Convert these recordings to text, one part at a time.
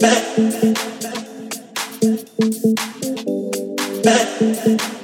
back, back, back.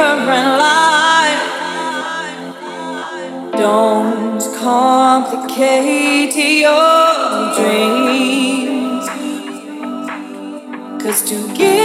current life. Don't complicate your dreams. Cause to give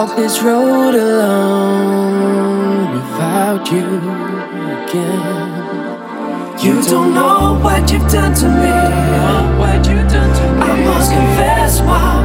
walk this road alone without you again. You don't know what you've done to me. What you've done to me. I must confess why.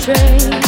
train.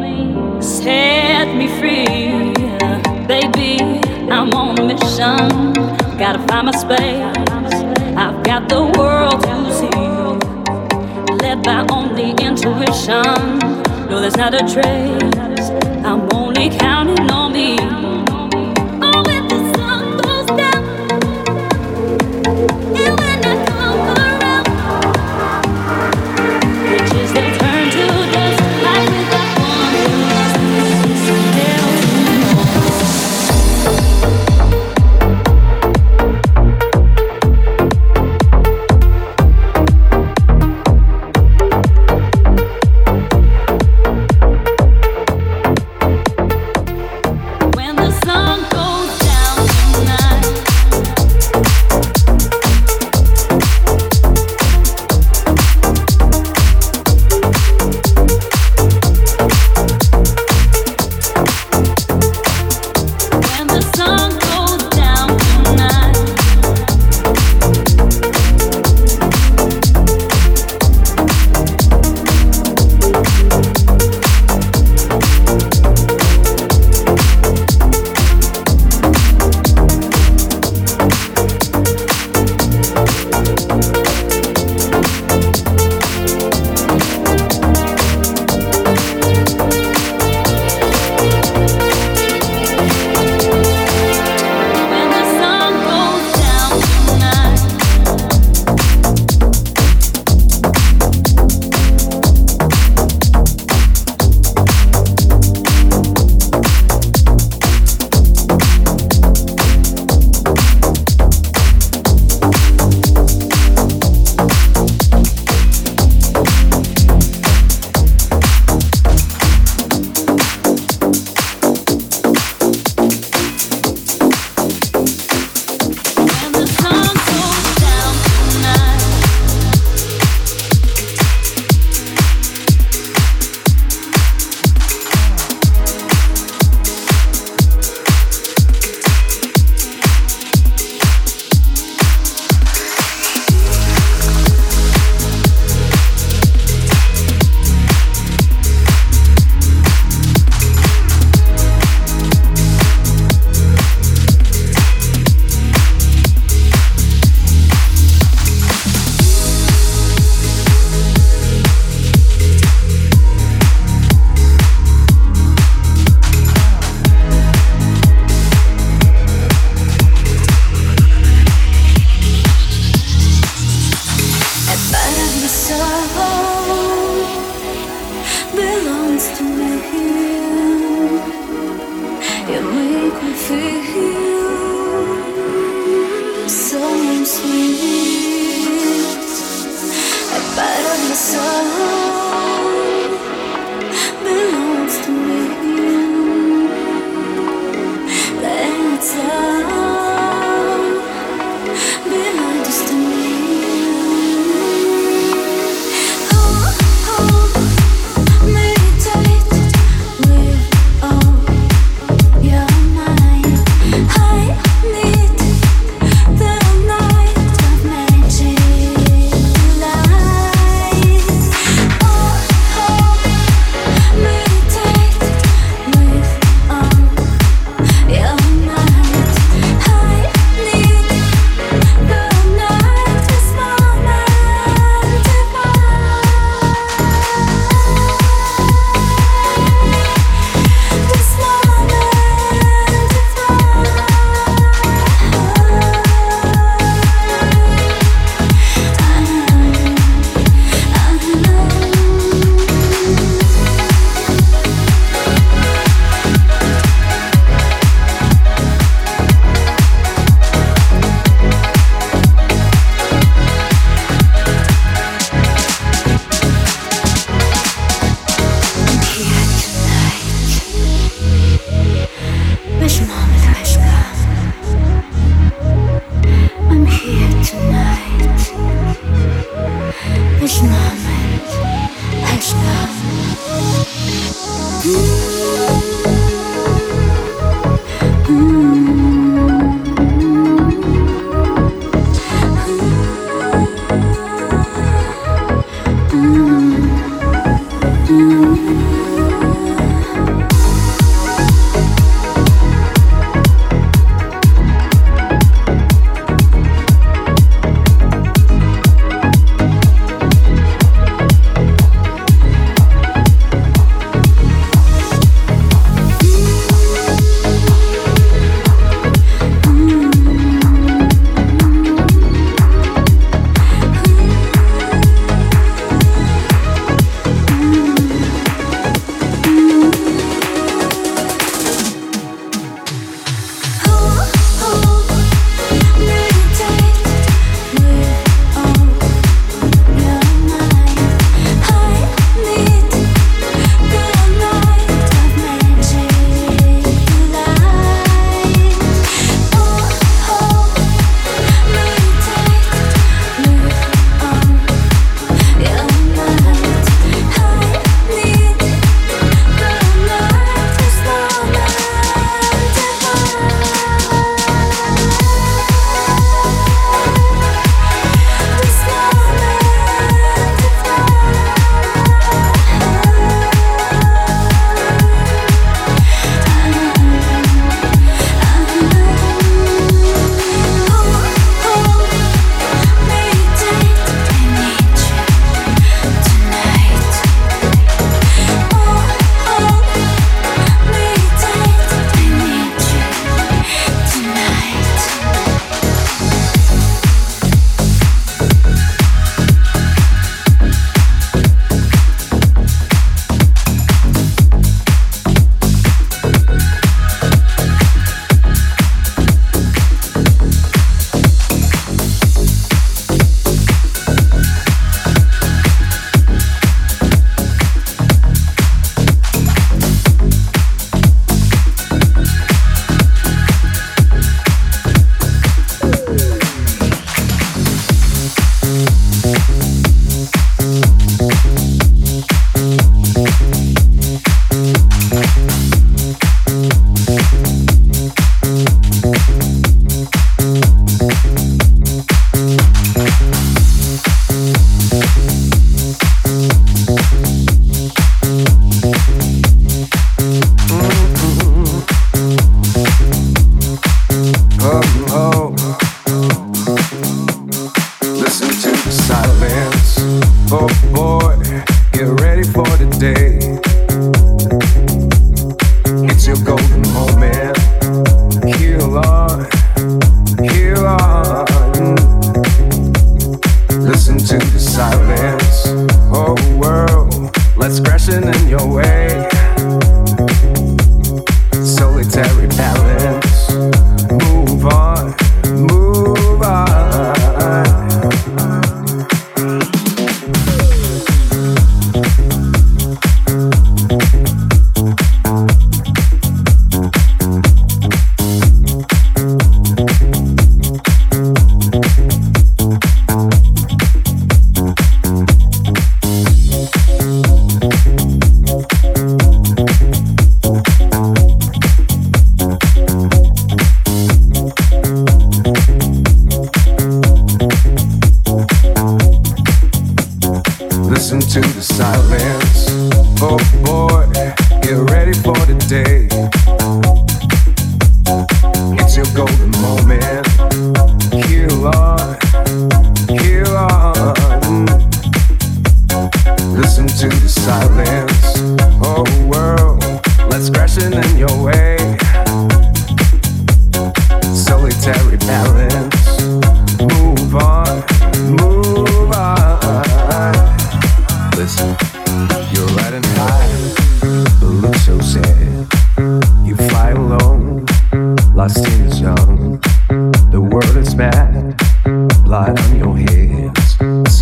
Set me free, baby. I'm on a mission. Gotta find my space. I've got the world to see. Led by only intuition. No, there's not a trace. I'm only counting on me.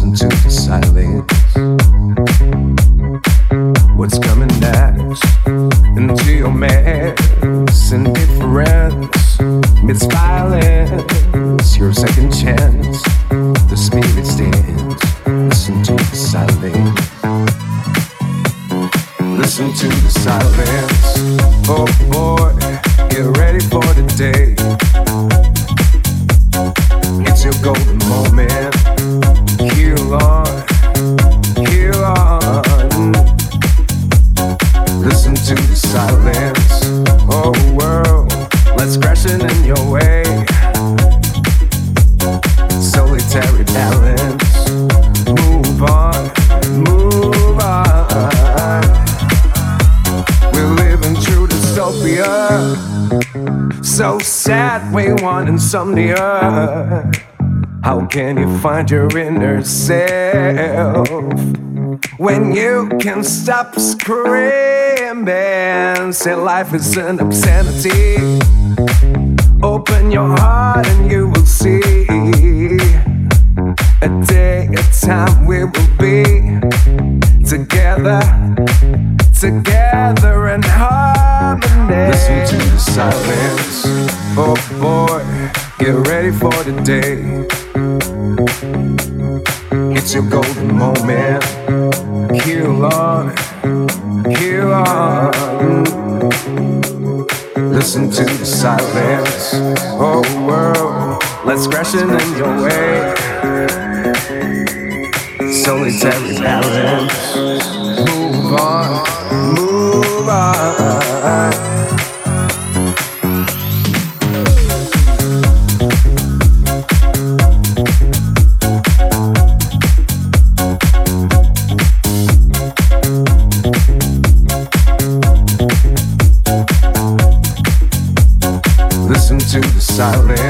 Listen to the silence. What's coming next? Into your mess. Your second chance. The spirit stands. Listen to silence. Listen to the silence. Insomnia. How can you find your inner self when you can stop screaming? Say life is an obscenity. Open your heart and you will see. A day, a time we will be together, together in harmony. Listen to the silence. Get ready for the day. It's your golden moment. Heal on, heal on. Listen to the silence. Oh world, let's crash it in your way. Solitary balance. Move on, move on. To